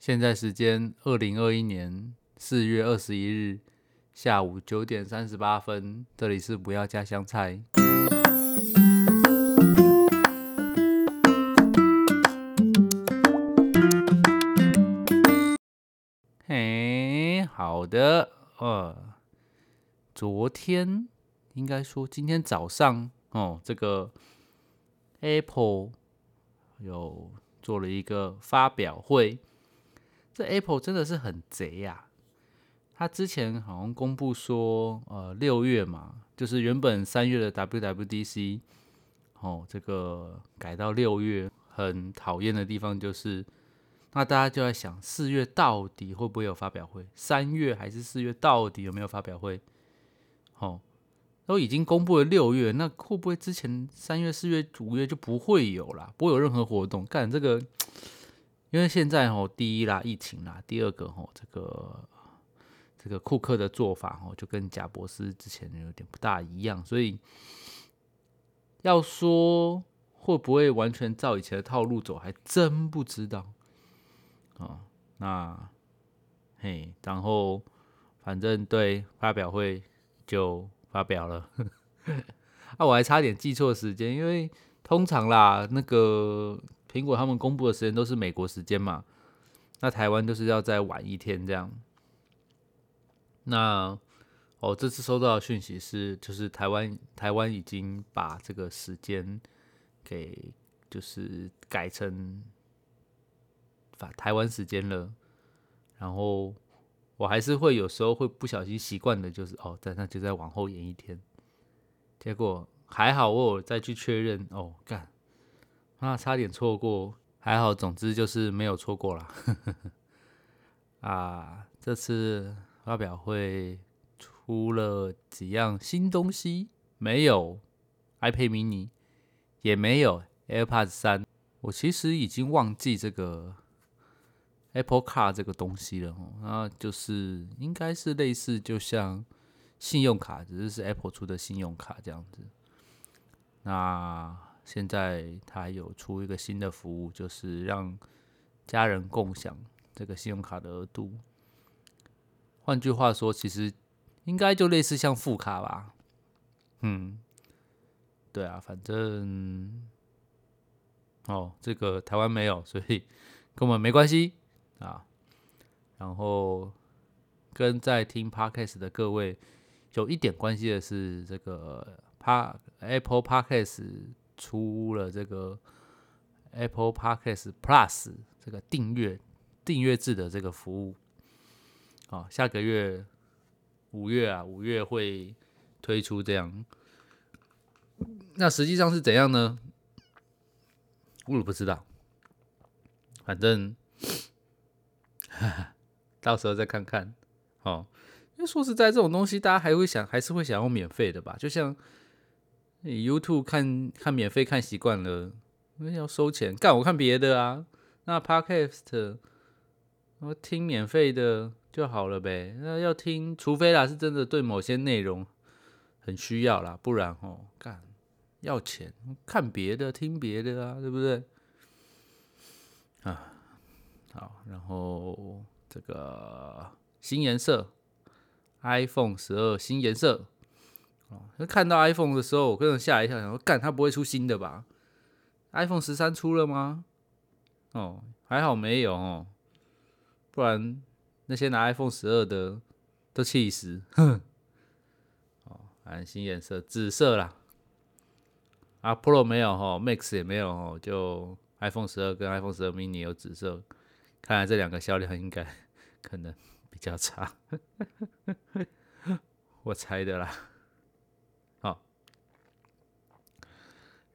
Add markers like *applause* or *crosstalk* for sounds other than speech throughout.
现在时间二零二一年四月二十一日下午九点三十八分，这里是不要加香菜。嘿，好的，呃，昨天应该说今天早上哦，这个 Apple 有做了一个发表会。这 Apple 真的是很贼呀！他之前好像公布说，呃，六月嘛，就是原本三月的 WWDC，哦，这个改到六月。很讨厌的地方就是，那大家就在想，四月到底会不会有发表会？三月还是四月到底有没有发表会？哦，都已经公布了六月，那会不会之前三月、四月、五月就不会有啦？不会有任何活动？干这个。因为现在哦，第一啦，疫情啦；第二个哦，这个这个库克的做法哦，就跟贾博士之前有点不大一样，所以要说会不会完全照以前的套路走，还真不知道啊。那嘿，然后反正对发表会就发表了，*laughs* 啊，我还差点记错时间，因为通常啦，那个。苹果他们公布的时间都是美国时间嘛，那台湾都是要再晚一天这样。那哦，这次收到的讯息是，就是台湾台湾已经把这个时间给就是改成法台湾时间了。然后我还是会有时候会不小心习惯的，就是哦，在那就再往后延一天。结果还好，我有再去确认哦，干。啊，差点错过，还好，总之就是没有错过啦。*laughs* 啊，这次发表会出了几样新东西，没有 iPad mini，也没有 AirPods 三。我其实已经忘记这个 Apple Car 这个东西了哦。那就是应该是类似，就像信用卡，只是是 Apple 出的信用卡这样子。那。现在他有出一个新的服务，就是让家人共享这个信用卡的额度。换句话说，其实应该就类似像副卡吧。嗯，对啊，反正哦，这个台湾没有，所以跟我们没关系啊。然后跟在听 Podcast 的各位有一点关系的是，这个 Pa Apple Podcast。出了这个 Apple Podcast Plus 这个订阅订阅制的这个服务，啊，下个月五月啊，五月会推出这样。那实际上是怎样呢？我也不知道，反正 *laughs* 到时候再看看。哦，因为说实在，这种东西大家还会想，还是会想要免费的吧？就像。你 YouTube 看看免费看习惯了，那要收钱干？我看别的啊。那 Podcast 我听免费的就好了呗。那要听，除非啦是真的对某些内容很需要啦，不然哦干要钱看别的听别的啊，对不对？啊好，然后这个新颜色 iPhone 十二新颜色。哦，看到 iPhone 的时候，我个人吓一跳，想说干，它不会出新的吧？iPhone 十三出了吗？哦，还好没有哦，不然那些拿 iPhone 十二的都气死。哼。哦，安新颜色，紫色啦。啊，Pro 没有哈，Max 也没有哦，就 iPhone 十二跟 iPhone 十二 mini 有紫色，看来这两个销量应该 *laughs* 可能比较差，*laughs* 我猜的啦。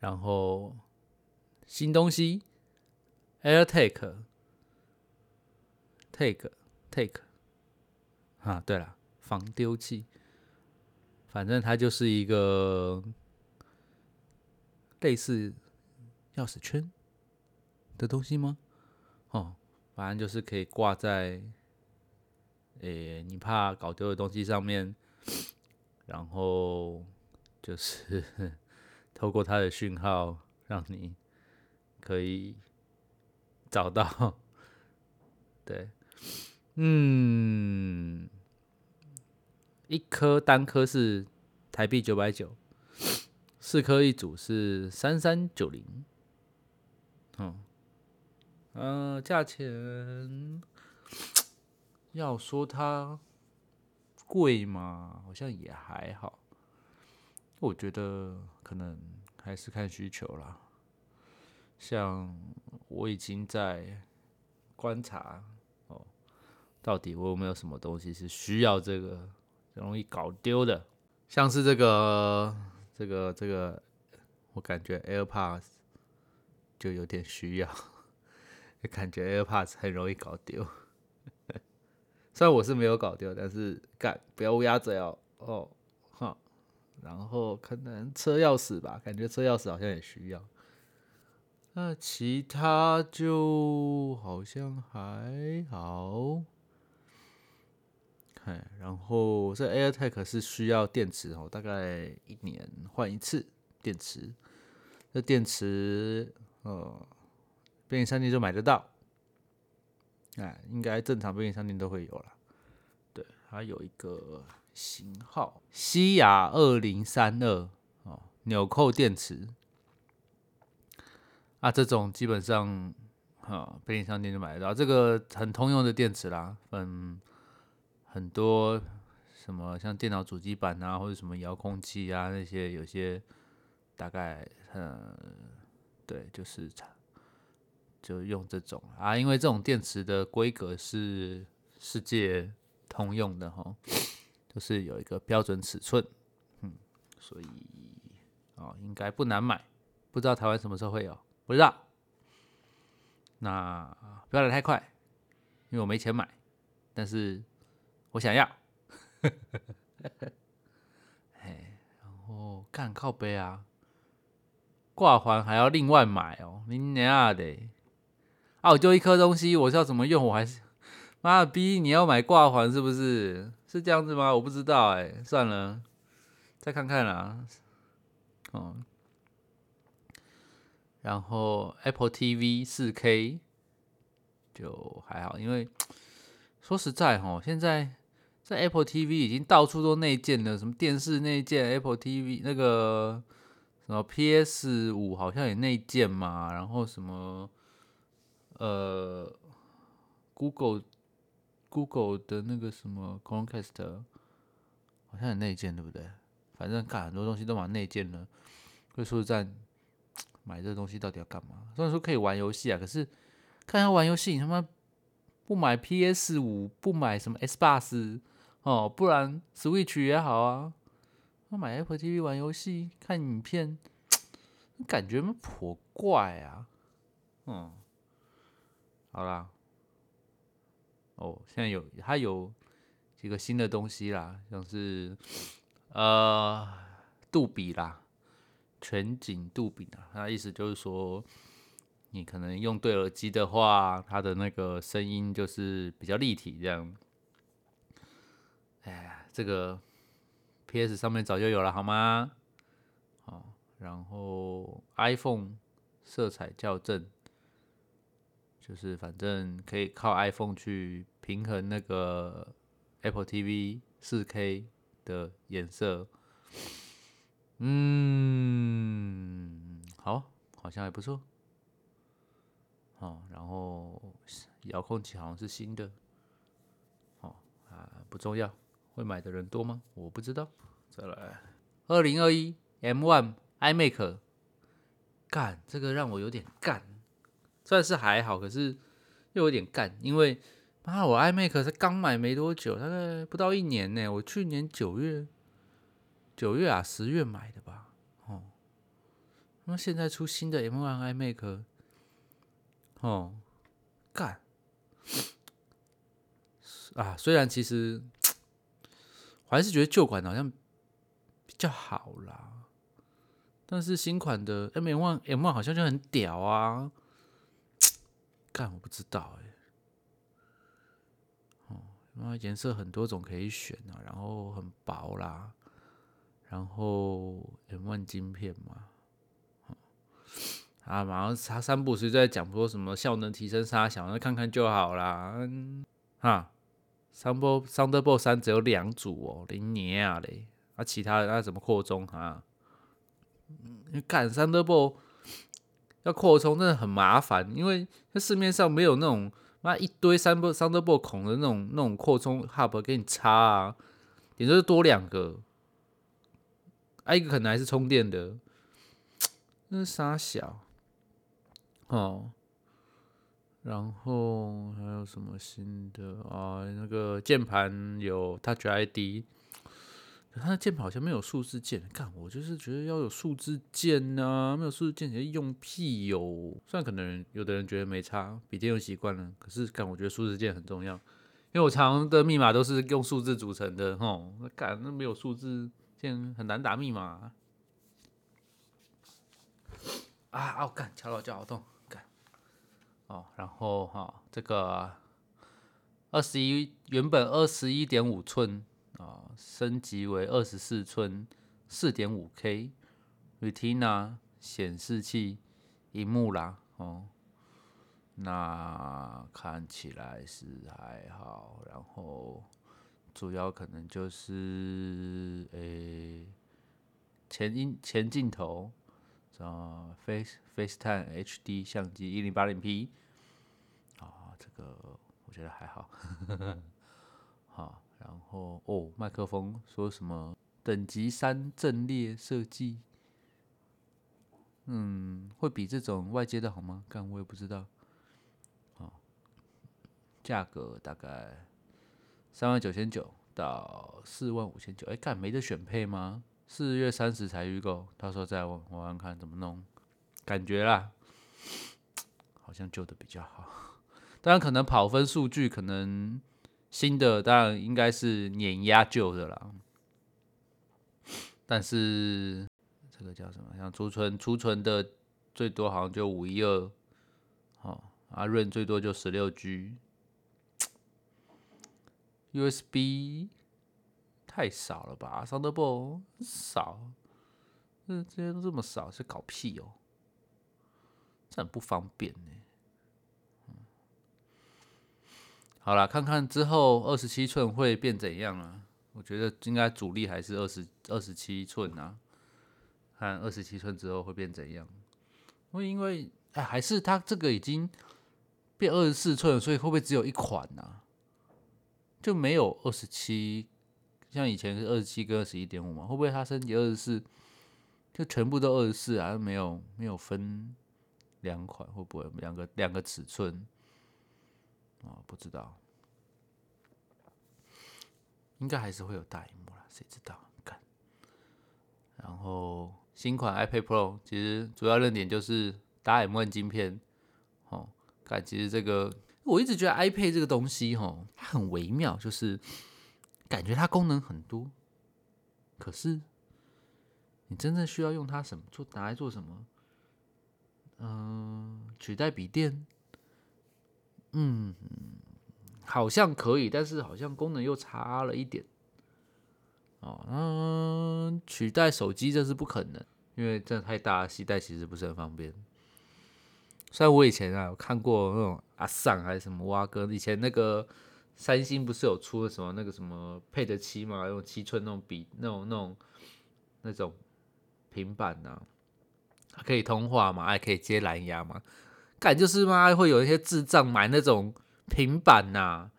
然后新东西，air take take take，啊，对了，防丢器，反正它就是一个类似钥匙圈的东西吗？哦，反正就是可以挂在，诶，你怕搞丢的东西上面，然后就是。透过它的讯号，让你可以找到对，嗯，一颗单颗是台币九百九，四颗一组是三三九零。嗯，价钱要说它贵嘛，好像也还好。我觉得可能还是看需求啦。像我已经在观察哦，到底我有没有什么东西是需要这个容易搞丢的？像是这个、这个、这个，我感觉 AirPods 就有点需要，感觉 AirPods 很容易搞丢。*laughs* 虽然我是没有搞丢，但是干不要乌鸦嘴哦哦。然后可能车钥匙吧，感觉车钥匙好像也需要。那其他就好像还好，哎，然后这 AirTag 是需要电池哦，大概一年换一次电池。这电池呃，便利商店就买得到，哎，应该正常便利商店都会有了。对，它有一个型号西雅二零三二哦，纽扣电池。啊，这种基本上，哈，便利商店就买得到。这个很通用的电池啦，嗯，很多什么像电脑主机板啊，或者什么遥控器啊那些，有些大概，嗯，对，就是就用这种啊，因为这种电池的规格是世界通用的哈，就是有一个标准尺寸，嗯，所以哦，应该不难买，不知道台湾什么时候会有。不知道，那不要来太快，因为我没钱买，但是我想要。*laughs* 哎，然后干靠背啊，挂环还要另外买哦，你娘的！啊，我就一颗东西，我是要怎么用？我还是妈的逼你要买挂环是不是？是这样子吗？我不知道哎，算了，再看看啦。哦。然后 Apple TV 四 K 就还好，因为说实在哈，现在在 Apple TV 已经到处都内建了，什么电视内建 Apple TV 那个什么 PS 五好像也内建嘛，然后什么呃 Google Google 的那个什么 Chromecast 好像很内建，对不对？反正看很多东西都蛮内建的，所以说实在。买这东西到底要干嘛？虽然说可以玩游戏啊，可是看要玩游戏，你他妈不买 PS 五，不买什么 S 八十哦，不然 Switch 也好啊。那买 Apple TV 玩游戏、看影片，感觉么颇怪啊。嗯，好啦，哦，现在有它有几个新的东西啦，像是呃杜比啦。全景杜比啊，它意思就是说，你可能用对耳机的话，它的那个声音就是比较立体这样。哎，这个 PS 上面早就有了，好吗？好，然后 iPhone 色彩校正，就是反正可以靠 iPhone 去平衡那个 Apple TV 四 K 的颜色。嗯，好，好像还不错。哦，然后遥控器好像是新的。哦啊，不重要，会买的人多吗？我不知道。再来，二零二一 M One iMac，干这个让我有点干，算是还好，可是又有点干，因为妈，我 iMac 才刚买没多久，大概不到一年呢。我去年九月。九月啊，十月买的吧，哦，那现在出新的 M1 iMac，哦，干，啊，虽然其实我还是觉得旧款好像比较好啦，但是新款的 M1 M1 好像就很屌啊，干，我不知道哎，哦，那颜色很多种可以选啊，然后很薄啦。然后 M1 晶片嘛，啊，马上他三步是在讲说什么效能提升啥小，那看看就好啦。嗯，哈，三波 Thunderbolt 三只有两组哦，零年啊嘞，啊，其他的那怎么扩充啊？你看 Thunderbolt 要扩充真的很麻烦，因为在市面上没有那种那一堆三波 Thunderbolt 孔的那种那种扩充 hub 给你插啊，也就是多两个，啊，一个可能还是充电的，那是啥小？哦，然后还有什么新的啊？那个键盘有 Touch ID，它的键盘好像没有数字键。看，我就是觉得要有数字键呐，没有数字键，你用屁哟！虽然可能有的人觉得没差，笔电用习惯了，可是干，我觉得数字键很重要，因为我常用的密码都是用数字组成的，吼，那干那没有数字键很难打密码。啊，啊，我，干，敲到脚好痛。哦，然后哈，这个二十一原本二十一点五寸啊，升级为二十四寸四点五 K Retina 显示器荧幕啦，哦，那看起来是还好，然后主要可能就是诶前音前镜头。啊，Face FaceTime HD 相机一零八零 P，啊，这个我觉得还好，好，*laughs* 然后哦，麦克风说什么等级三阵列设计，嗯，会比这种外接的好吗？干我也不知道，啊，价格大概三万九千九到四万五千九，哎，干没得选配吗？四月三十才预购，到时候再玩玩看怎么弄。感觉啦，好像旧的比较好。当然，可能跑分数据可能新的当然应该是碾压旧的啦。但是这个叫什么？像储存储存的最多好像就五一二，哦，阿润最多就十六 G。USB。太少了吧，Thunderbolt 少，这这些都这么少，是搞屁哦，这很不方便呢。好了，看看之后二十七寸会变怎样啊？我觉得应该主力还是二十二十七寸啊，看二十七寸之后会变怎样？会因为哎，还是它这个已经变二十四寸，所以会不会只有一款呢？就没有二十七？像以前是二十七跟二十一点五嘛，会不会它升级二十四，就全部都二十四啊？没有没有分两款，会不会两个两个尺寸啊？不知道，应该还是会有大荧幕啦，谁知道？看，然后新款 iPad Pro 其实主要亮点就是打 M1 晶片，哦，看其实这个我一直觉得 iPad 这个东西哈，它很微妙，就是。感觉它功能很多，可是你真正需要用它什么做拿来做什么？嗯，取代笔电？嗯，好像可以，但是好像功能又差了一点。哦，嗯，取代手机这是不可能，因为真的太大，携带其实不是很方便。虽然我以前啊有看过那种阿尚还是什么蛙哥，以前那个。三星不是有出了什么那个什么配的七嘛，用七寸那种笔那种那种那种平板呐，它可以通话嘛，还可以接蓝牙嘛。感就是嘛，会有一些智障买那种平板呐，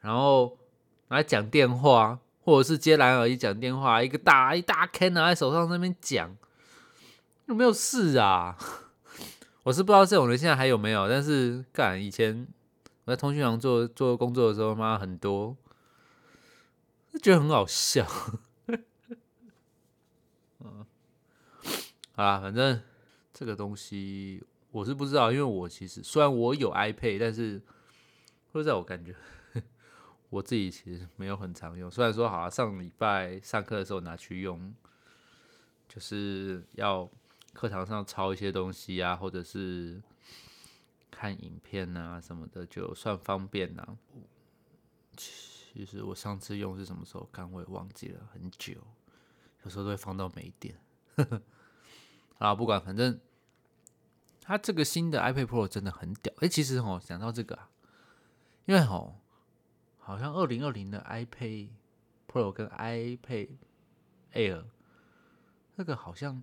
然后来讲电话，或者是接蓝牙耳机讲电话，一个大一大坑拿在手上那边讲，有没有事啊？*laughs* 我是不知道这种人现在还有没有，但是干以前我。在通讯行做做工作的时候，妈很多，觉得很好笑。*laughs* 嗯，好啦，反正这个东西我是不知道，因为我其实虽然我有 iPad，但是会在我感觉 *laughs* 我自己其实没有很常用。虽然说好像上礼拜上课的时候拿去用，就是要课堂上抄一些东西啊，或者是。看影片啊什么的，就算方便呐。其实我上次用是什么时候看，我也忘记了，很久。有时候都会放到没电。*laughs* 啊，不管，反正它这个新的 iPad Pro 真的很屌。哎，其实哦，讲到这个啊，因为哦，好像二零二零的 iPad Pro 跟 iPad Air，那个好像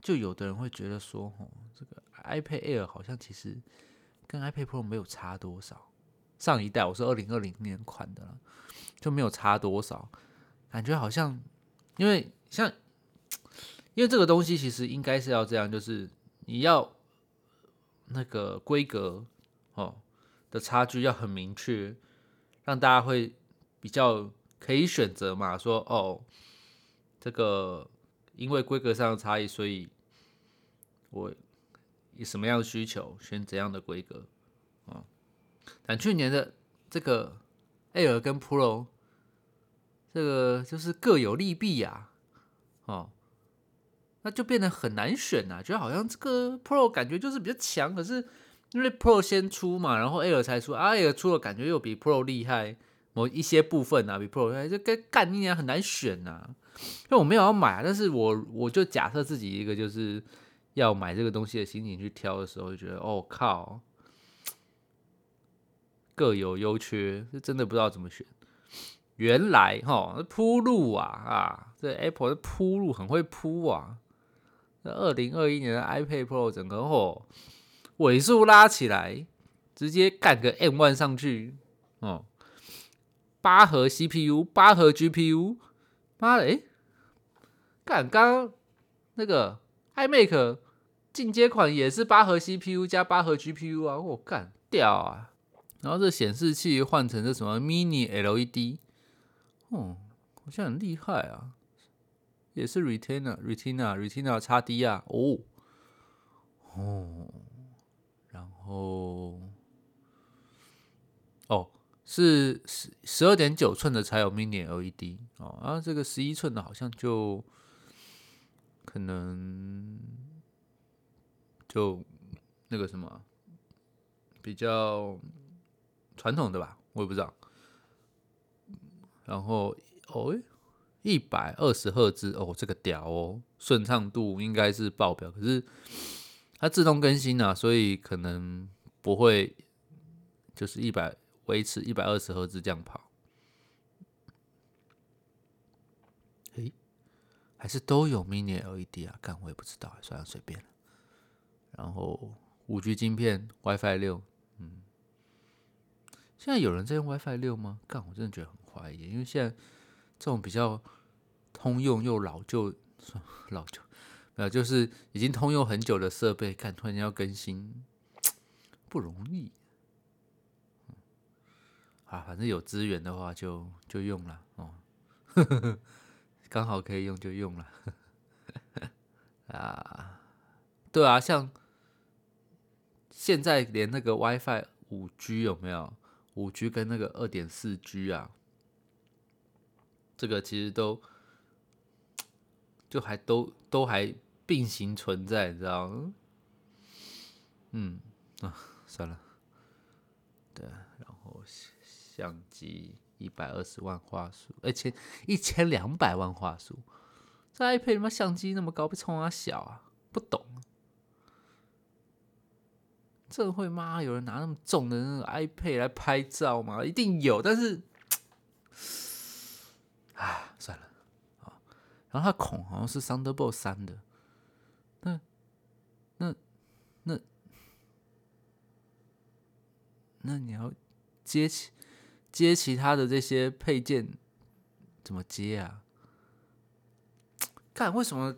就有的人会觉得说，哦，这个 iPad Air 好像其实跟 iPad Pro 没有差多少。上一代我是二零二零年款的了，就没有差多少，感觉好像，因为像，*tsk* 因为这个东西其实应该是要这样，就是你要那个规格哦的差距要很明确，让大家会比较可以选择嘛，说哦，这个因为规格上的差异，所以我以什么样的需求选怎样的规格。哦但去年的这个 Air 跟 Pro，这个就是各有利弊呀，哦，那就变得很难选呐，觉得好像这个 Pro 感觉就是比较强，可是因为 Pro 先出嘛，然后 Air 才出，Air 出了感觉又比 Pro 厉害，某一些部分啊比 Pro 厉害，就跟干一年很难选呐。因为我没有要买啊，但是我我就假设自己一个就是要买这个东西的心情去挑的时候，就觉得哦靠。各有优缺，是真的不知道怎么选。原来哈，铺路啊啊，这 Apple 的铺路很会铺啊。那二零二一年的 iPad Pro 整个吼尾数拉起来，直接干个 M one 上去哦。八核 CPU，八核 GPU，妈的，哎，干刚刚那个 iMac 进阶款也是八核 CPU 加八核 GPU 啊，我干屌啊！然后这显示器换成这什么 Mini LED，哦，好像很厉害啊，也是 Retina Retina Retina 叉 D 啊，哦，哦，然后，哦，是十十二点九寸的才有 Mini LED 哦，然后这个十一寸的好像就可能就那个什么比较。传统的吧，我也不知道。然后哦，一百二十赫兹哦，这个屌哦，顺畅度应该是爆表。可是它自动更新啊，所以可能不会就是一百维持一百二十赫兹这样跑。诶，还是都有 Mini LED 啊？干我也不知道，算了，随便了。然后五 G 晶片，WiFi 六。现在有人在用 WiFi 六吗？干，我真的觉得很怀疑，因为现在这种比较通用又老旧、老旧，没有就是已经通用很久的设备，看突然要更新，不容易。啊，反正有资源的话就就用了哦，*laughs* 刚好可以用就用了。*laughs* 啊，对啊，像现在连那个 WiFi 五 G 有没有？五 G 跟那个二点四 G 啊，这个其实都就还都都还并行存在，你知道？嗯啊，算了，对，然后相机一百二十万画素，而且一千两百万画素，这 iPad 他妈相机那么高，被冲啊小啊，不懂。这会吗？有人拿那么重的那个 iPad 来拍照吗？一定有，但是，啊，算了啊。然后它孔好像是 Thunderbolt 三的，那那那那你要接其接其他的这些配件怎么接啊？看为什么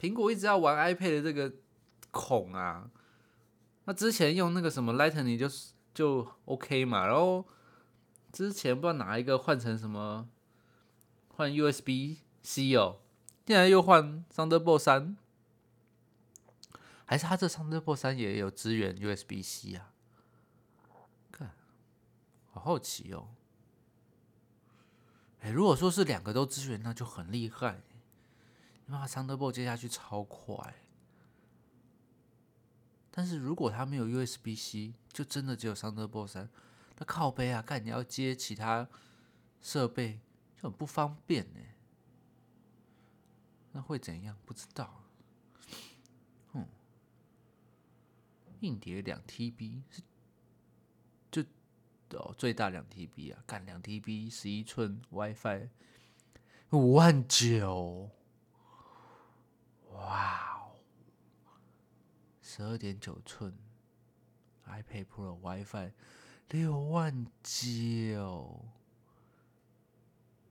苹果一直要玩 iPad 的这个孔啊？那之前用那个什么 Lightning 就是就 OK 嘛，然后之前不知道哪一个换成什么换 USB C 哦，现在又换 Thunderbolt 三，还是他这 Thunderbolt 三也有支援 USB C 啊？看，好好奇哦。哎，如果说是两个都支援，那就很厉害，因为 Thunderbolt 接下去超快。但是如果他没有 USB C，就真的只有 Thunderbolt 三，那靠背啊，看你要接其他设备很不方便呢。那会怎样？不知道。嗯，硬碟两 TB 是就哦最大两 TB 啊，干两 TB 十一寸 WiFi 五万九，哇哦，十二点九寸 iPad Pro WiFi 六万九，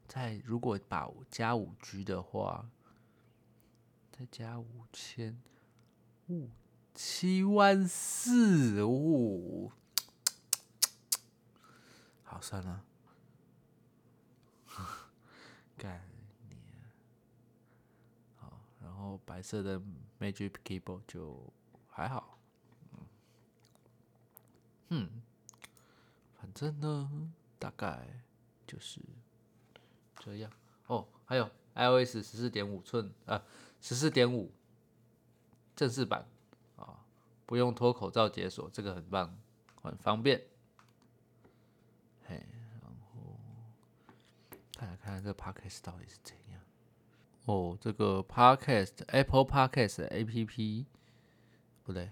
再如果把加五 G 的话，再加五千五。七万四五，好算了，*laughs* 干你，好，然后白色的 Magic Keyboard 就还好，嗯，反正呢，大概就是这样。哦，还有 iOS 十四点五寸啊，十四点五正式版啊。不用脱口罩解锁，这个很棒，很方便。嘿，然后看来看看这个 Podcast 到底是怎样。哦，这个 Podcast Apple Podcast A P P 不对，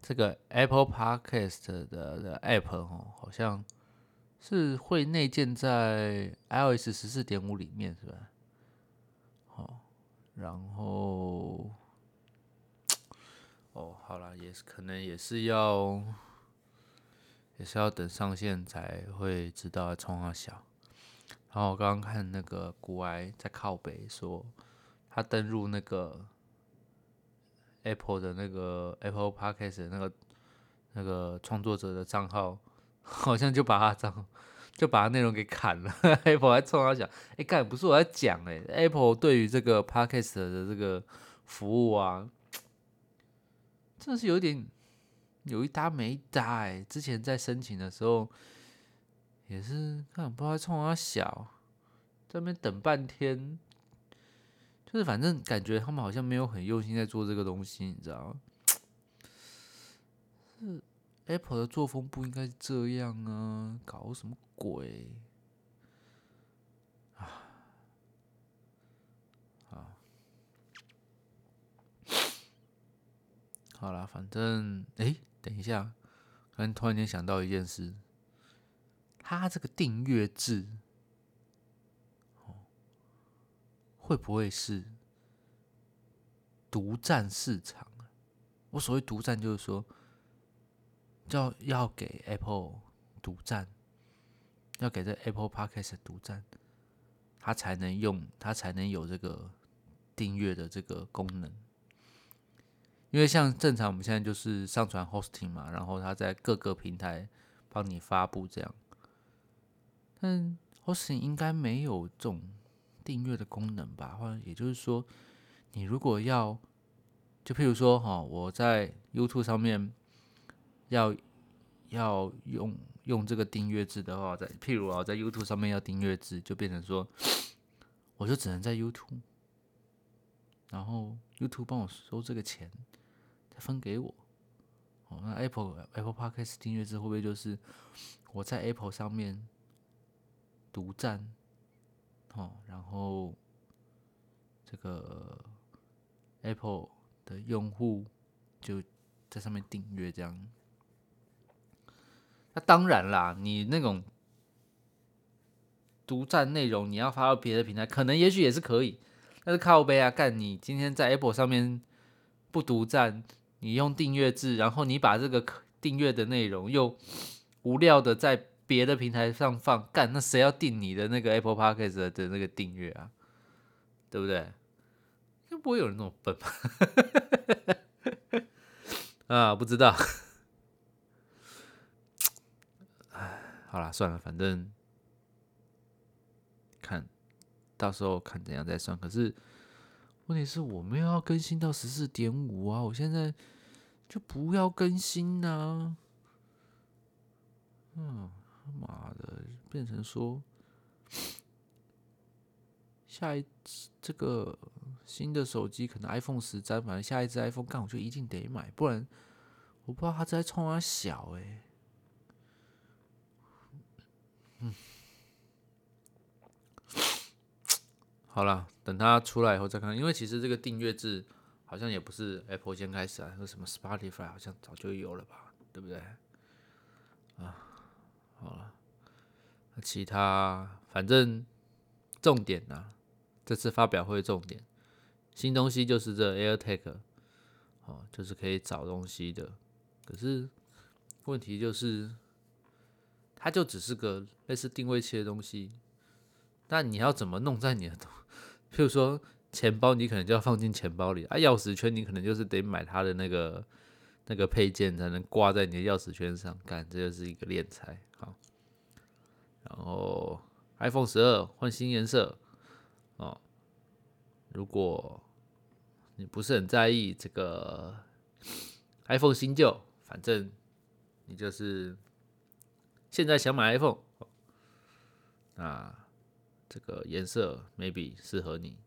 这个 Apple Podcast 的的 App 哦，好像是会内建在 iOS 十四点五里面，是吧？好，然后。哦，好了，也是可能也是要，也是要等上线才会知道冲啊小。然后我刚刚看那个古埃在靠北说，他登录那个 Apple 的那个 Apple Podcast 那个那个创作者的账号，好像就把他账就把他内容给砍了。*laughs* Apple 还冲他讲，哎，干不是我在讲哎，Apple 对于这个 Podcast 的这个服务啊。真的是有点有一搭没一搭哎！之前在申请的时候也是看不知道冲他小，在那边等半天，就是反正感觉他们好像没有很用心在做这个东西，你知道吗？Apple 的作风不应该这样啊！搞什么鬼？啊好了，反正哎，等一下，可能突然间想到一件事，他这个订阅制，会不会是独占市场啊？我所谓独占，就是说，要要给 Apple 独占，要给这 Apple Podcast 独占，它才能用，它才能有这个订阅的这个功能。因为像正常我们现在就是上传 hosting 嘛，然后它在各个平台帮你发布这样，但 hosting 应该没有这种订阅的功能吧？或者也就是说，你如果要，就譬如说哈，我在 YouTube 上面要要用用这个订阅制的话，在譬如啊，在 YouTube 上面要订阅制，就变成说，我就只能在 YouTube，然后 YouTube 帮我收这个钱。再分给我，哦，那 Apple Apple Podcast 订阅制会不会就是我在 Apple 上面独占，哦，然后这个 Apple 的用户就在上面订阅这样？那当然啦，你那种独占内容，你要发到别的平台，可能也许也是可以，但是靠背啊，干你今天在 Apple 上面不独占。你用订阅制，然后你把这个订阅的内容又无聊的在别的平台上放，干那谁要订你的那个 Apple Podcast 的那个订阅啊？对不对？应该不会有人那么笨吧？*laughs* 啊，不知道。哎，好了，算了，反正看到时候看怎样再算。可是。问题是我们要更新到十四点五啊！我现在就不要更新呢。嗯，妈的，变成说下一这个新的手机可能 iPhone 十三，反正下一只 iPhone 干我就一定得买，不然我不知道他在冲啊小哎。嗯。好了，等它出来以后再看。因为其实这个订阅制好像也不是 Apple 先开始啊，那什么 Spotify 好像早就有了吧，对不对？啊，好了，其他反正重点呢，这次发表会重点，新东西就是这 AirTag，哦，就是可以找东西的。可是问题就是，它就只是个类似定位器的东西，那你要怎么弄在你的，譬如说钱包，你可能就要放进钱包里啊，钥匙圈你可能就是得买它的那个那个配件才能挂在你的钥匙圈上，干，这就是一个敛财。好，然后 iPhone 十二换新颜色哦，如果你不是很在意这个 iPhone 新旧。反正你就是现在想买 iPhone，那这个颜色 maybe 适合你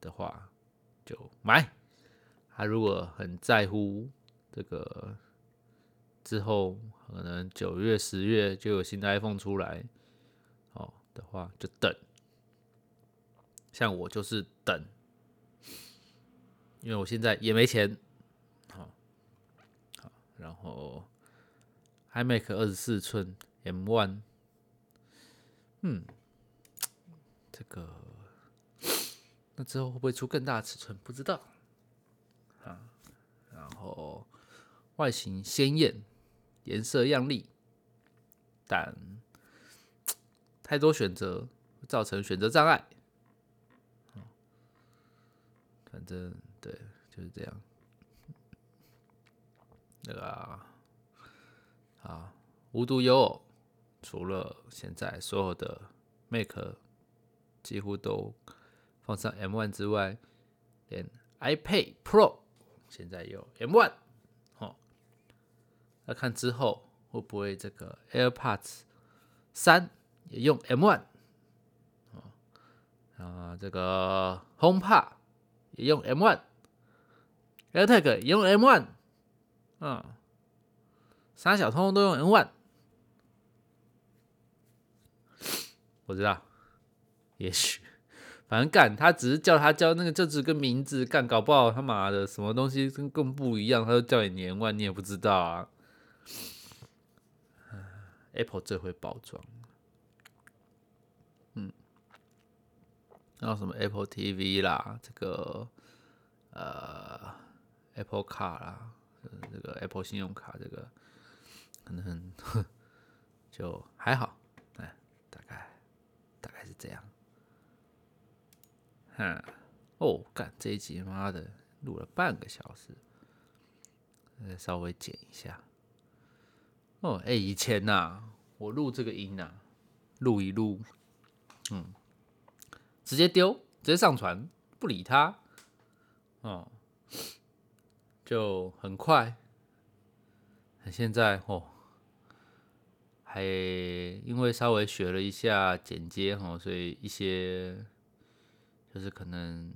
的话就买。他如果很在乎这个之后可能九月、十月就有新的 iPhone 出来，哦的话就等。像我就是等，因为我现在也没钱。然后，iMac 二十四寸 M One，嗯，*tsk* 这个 *tsk* 那之后会不会出更大尺寸？不知道啊。然后外形鲜艳，颜色亮丽，但 *tsk* 太多选择会造成选择障碍。反正对，就是这样。那个啊，无独有偶，除了现在所有的 Mac 几乎都放上 M1 之外，连 iPad Pro 现在有 M1 哦，要看之后会不会这个 AirPods 三也用 M1 啊，啊这个 HomePod 也用 M1，AirTag 也用 M1，嗯，三小通都用 M1。我知道，也许，反正干他只是叫他叫那个，就只个名字干，搞不好他妈的什么东西跟更不一样，他就叫你年万，你也不知道啊。Apple 最会包装，嗯，然后什么 Apple TV 啦，这个呃 Apple 卡啦。这个 Apple 信用卡，这个可能 *laughs* 就还好，这样。哈，哦，干这一集妈的录了半个小时，呃，稍微剪一下。哦，哎，以前呐，我录这个音呐，录一录，嗯，直接丢，直接上传，不理他，哦。就很快，现在哦，还因为稍微学了一下剪接哈，所以一些就是可能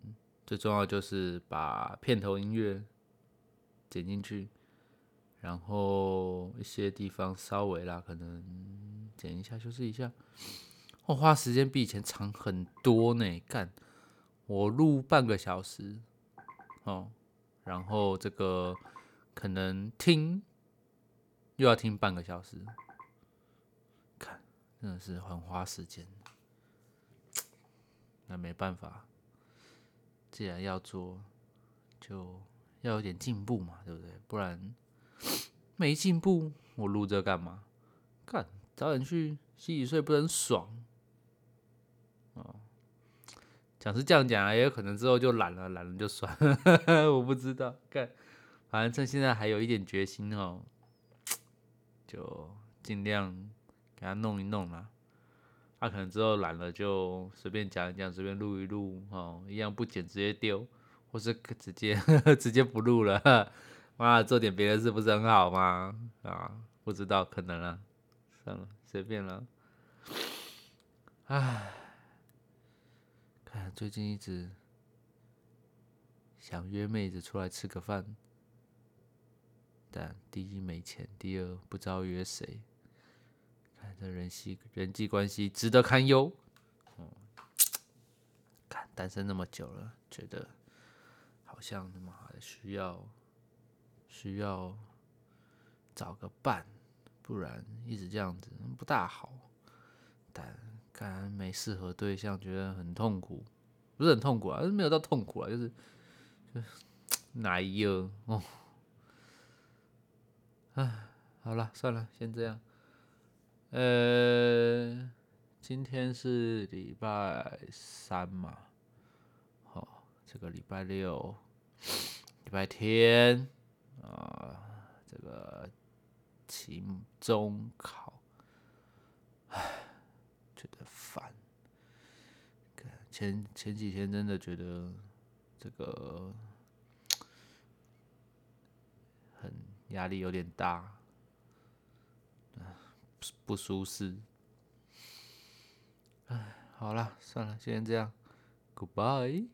最重要就是把片头音乐剪进去，然后一些地方稍微啦，可能剪一下修饰一下，我花时间比以前长很多呢。干，我录半个小时，哦。然后这个可能听又要听半个小时，真的是很花时间。那没办法，既然要做，就要有点进步嘛，对不对？不然没进步，我录这干嘛？干早点去洗洗睡，不是很爽。讲是这样讲啊，也有可能之后就懒了，懒了就算了，*laughs* 我不知道。干，反正趁现在还有一点决心哦，就尽量给他弄一弄啦。他可能之后懒了，就随便讲一讲，随便录一录哦，一样不剪直接丢，或是直接 *laughs* 直接不录了。妈，做点别的事不是很好吗？啊，不知道，可能啊，算了，随便了。唉。哎，最近一直想约妹子出来吃个饭，但第一没钱，第二不知道约谁。这人系人际关系值得堪忧。嗯，看单身那么久了，觉得好像他妈的需要需要找个伴，不然一直这样子不大好。但看没适合对象，觉得很痛苦，不是很痛苦啊，没有到痛苦啊，就是就 *laughs* 哪有哦？唉，好了，算了，先这样。呃，今天是礼拜三嘛，好，这个礼拜六、礼拜天啊，这个期中考，唉，觉得烦。前前几天真的觉得这个很压力有点大。不舒适，哎，好了，算了，先这样，Goodbye。